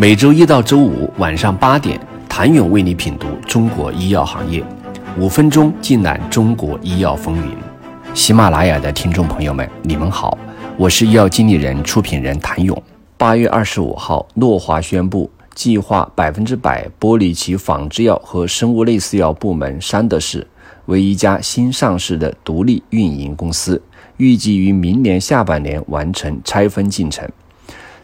每周一到周五晚上八点，谭勇为你品读中国医药行业，五分钟尽览中国医药风云。喜马拉雅的听众朋友们，你们好，我是医药经理人、出品人谭勇。八月二十五号，诺华宣布计划百分之百剥离其仿制药和生物类似药部门山德士，为一家新上市的独立运营公司，预计于明年下半年完成拆分进程。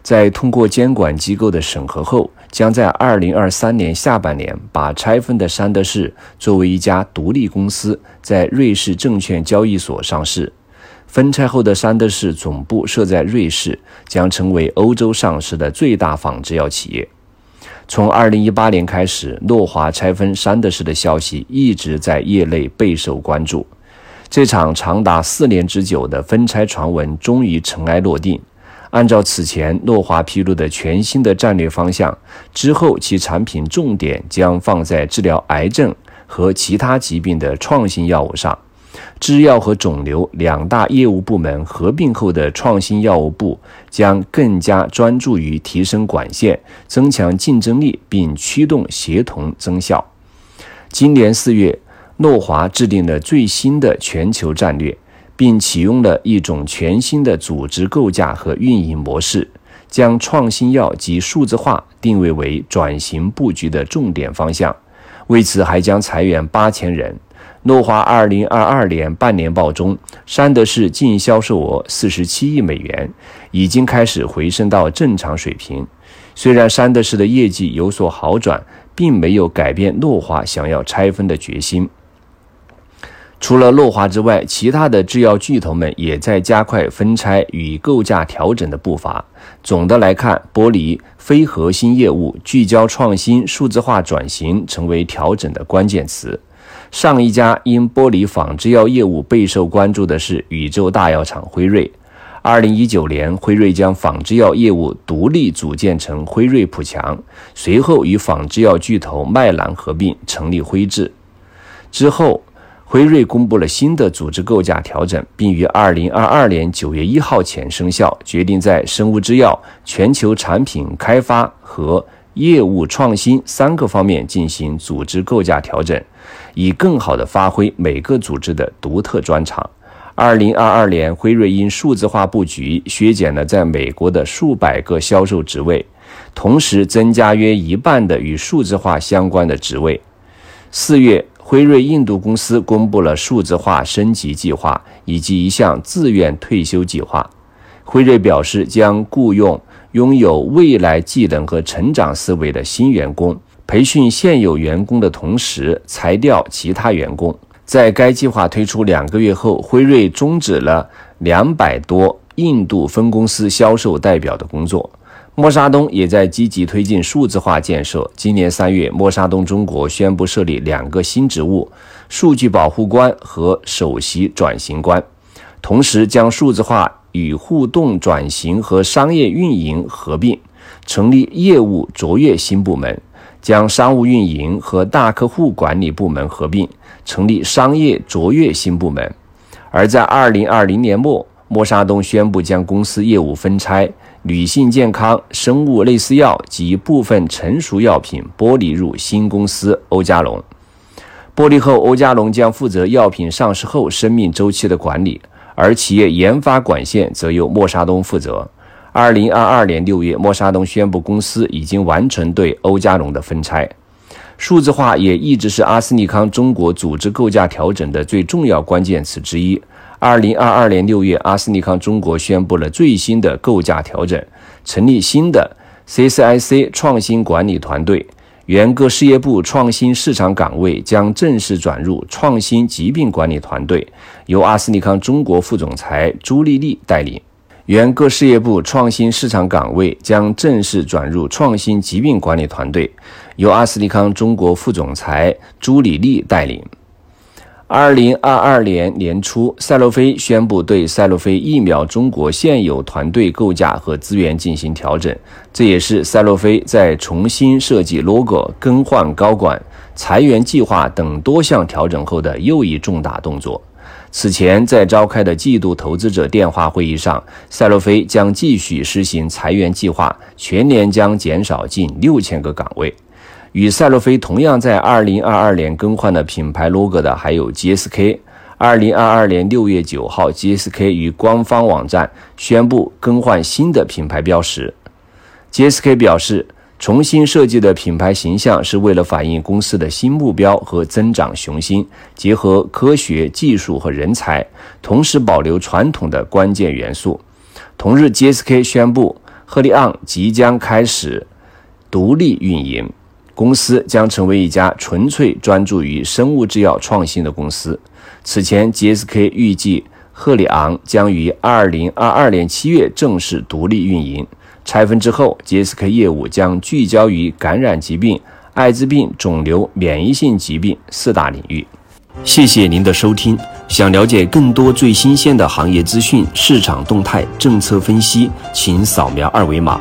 在通过监管机构的审核后，将在二零二三年下半年把拆分的山德士作为一家独立公司，在瑞士证券交易所上市。分拆后的山德士总部设在瑞士，将成为欧洲上市的最大仿制药企业。从二零一八年开始，诺华拆分山德士的消息一直在业内备受关注。这场长达四年之久的分拆传闻终于尘埃落定。按照此前诺华披露的全新的战略方向，之后其产品重点将放在治疗癌症和其他疾病的创新药物上。制药和肿瘤两大业务部门合并后的创新药物部将更加专注于提升管线、增强竞争力，并驱动协同增效。今年四月，诺华制定了最新的全球战略。并启用了一种全新的组织构架和运营模式，将创新药及数字化定位为转型布局的重点方向。为此，还将裁员八千人。诺华二零二二年半年报中，山德士净销售额四十七亿美元，已经开始回升到正常水平。虽然山德士的业绩有所好转，并没有改变诺华想要拆分的决心。除了诺华之外，其他的制药巨头们也在加快分拆与构架调整的步伐。总的来看，剥离非核心业务，聚焦创新、数字化转型，成为调整的关键词。上一家因剥离仿制药业务备受关注的是宇宙大药厂辉瑞。二零一九年，辉瑞将仿制药业务独立组建成辉瑞普强，随后与仿制药巨头麦兰合并，成立辉智。之后。辉瑞公布了新的组织构架调整，并于二零二二年九月一号前生效，决定在生物制药、全球产品开发和业务创新三个方面进行组织构架调整，以更好地发挥每个组织的独特专长。二零二二年，辉瑞因数字化布局削减了在美国的数百个销售职位，同时增加约一半的与数字化相关的职位。四月。辉瑞印度公司公布了数字化升级计划以及一项自愿退休计划。辉瑞表示，将雇佣拥有未来技能和成长思维的新员工，培训现有员工的同时裁掉其他员工。在该计划推出两个月后，辉瑞终止了两百多印度分公司销售代表的工作。默沙东也在积极推进数字化建设。今年三月，默沙东中国宣布设立两个新职务：数据保护官和首席转型官，同时将数字化与互动转型和商业运营合并，成立业务卓越新部门；将商务运营和大客户管理部门合并，成立商业卓越新部门。而在二零二零年末，默沙东宣布将公司业务分拆。女性健康、生物类似药及部分成熟药品剥离入新公司欧加龙。剥离后，欧加龙将负责药品上市后生命周期的管理，而企业研发管线则由默沙东负责。二零二二年六月，默沙东宣布公司已经完成对欧加龙的分拆。数字化也一直是阿斯利康中国组织构架调整的最重要关键词之一。二零二二年六月，阿斯利康中国宣布了最新的构架调整，成立新的 CCIC 创新管理团队，原各事业部创新市场岗位将正式转入创新疾病管理团队，由阿斯利康中国副总裁朱丽丽带领。原各事业部创新市场岗位将正式转入创新疾病管理团队，由阿斯利康中国副总裁朱丽丽带领。二零二二年年初，赛诺菲宣布对赛诺菲疫苗中国现有团队构架和资源进行调整，这也是赛诺菲在重新设计 logo、更换高管、裁员计划等多项调整后的又一重大动作。此前在召开的季度投资者电话会议上，赛诺菲将继续实行裁员计划，全年将减少近六千个岗位。与赛洛菲同样在2022年更换了品牌 logo 的还有 GSK。2022年6月9号，GSK 与官方网站宣布更换新的品牌标识。GSK 表示。重新设计的品牌形象是为了反映公司的新目标和增长雄心，结合科学技术和人才，同时保留传统的关键元素。同日，GSK 宣布，赫利昂即将开始独立运营，公司将成为一家纯粹专注于生物制药创新的公司。此前，GSK 预计赫里昂将于2022年7月正式独立运营。拆分之后，GSK 业务将聚焦于感染疾病、艾滋病、肿瘤、免疫性疾病四大领域。谢谢您的收听。想了解更多最新鲜的行业资讯、市场动态、政策分析，请扫描二维码